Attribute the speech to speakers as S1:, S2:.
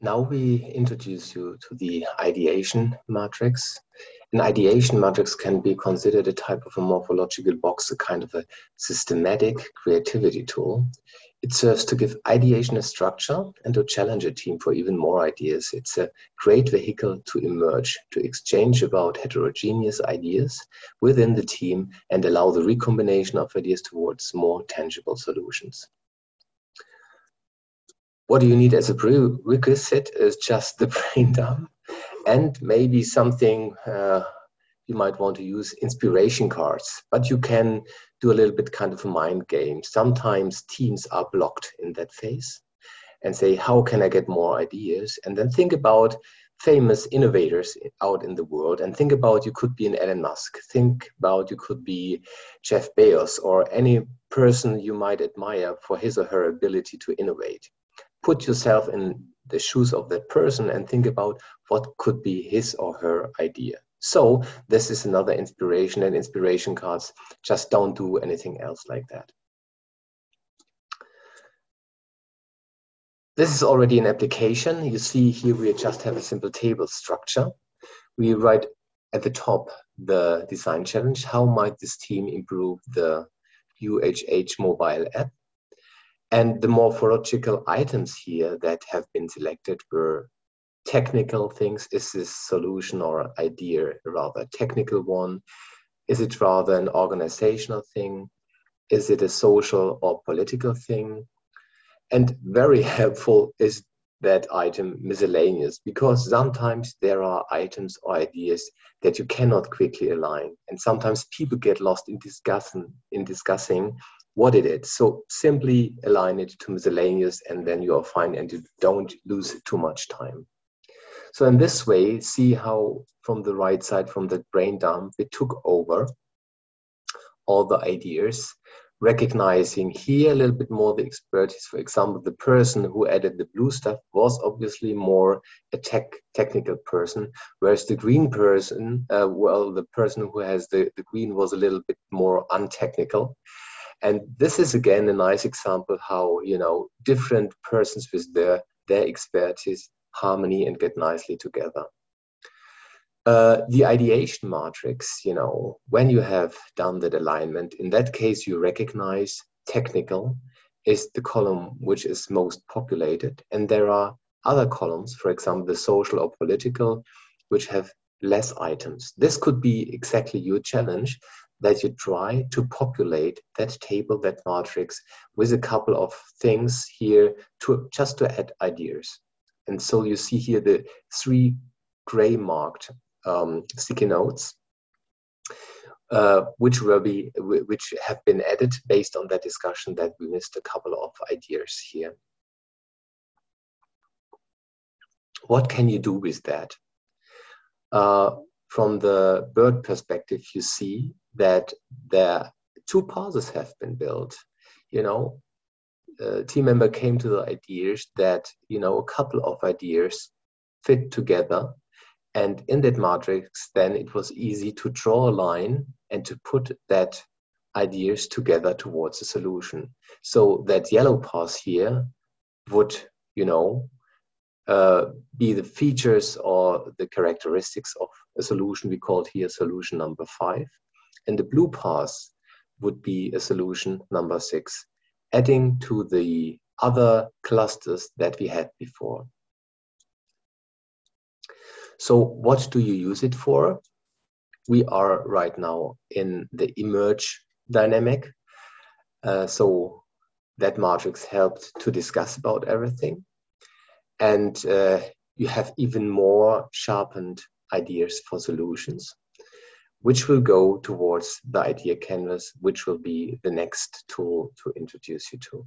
S1: Now we introduce you to the ideation matrix. An ideation matrix can be considered a type of a morphological box, a kind of a systematic creativity tool. It serves to give ideation a structure and to challenge a team for even more ideas. It's a great vehicle to emerge, to exchange about heterogeneous ideas within the team and allow the recombination of ideas towards more tangible solutions what do you need as a prerequisite is just the brain dump and maybe something uh, you might want to use inspiration cards but you can do a little bit kind of a mind game. Sometimes teams are blocked in that phase and say how can i get more ideas? And then think about famous innovators out in the world and think about you could be an elon musk. Think about you could be jeff bezos or any person you might admire for his or her ability to innovate put yourself in the shoes of that person and think about what could be his or her idea. So this is another inspiration and inspiration cards just don't do anything else like that. This is already an application. You see here we just have a simple table structure. We write at the top the design challenge. How might this team improve the UHH mobile app? And the morphological items here that have been selected were technical things. Is this solution or idea rather technical one? Is it rather an organizational thing? Is it a social or political thing? And very helpful is that item miscellaneous because sometimes there are items or ideas that you cannot quickly align and sometimes people get lost in discussing in discussing what it is. So simply align it to miscellaneous and then you are fine and you don't lose too much time. So in this way, see how from the right side, from the brain dump, it took over all the ideas, recognizing here a little bit more the expertise. For example, the person who added the blue stuff was obviously more a tech technical person, whereas the green person, uh, well, the person who has the, the green was a little bit more untechnical and this is again a nice example how you know different persons with their their expertise harmony and get nicely together. Uh, the ideation matrix you know when you have done that alignment in that case you recognize technical is the column which is most populated. And there are other columns for example the social or political which have less items. This could be exactly your challenge that you try to populate that table, that matrix, with a couple of things here to just to add ideas. And so you see here the three gray marked um, sticky notes, uh, which will be which have been added based on that discussion that we missed a couple of ideas here. What can you do with that? Uh, from the bird perspective, you see that there two paths have been built. You know, a team member came to the ideas that you know a couple of ideas fit together, and in that matrix, then it was easy to draw a line and to put that ideas together towards a solution. So that yellow path here would, you know, uh, be the features or the characteristics of a solution we called here solution number five. And the blue path would be a solution number six, adding to the other clusters that we had before. So what do you use it for? We are right now in the emerge dynamic. Uh, so that matrix helped to discuss about everything. And uh, you have even more sharpened ideas for solutions which will go towards the idea canvas, which will be the next tool to introduce you to.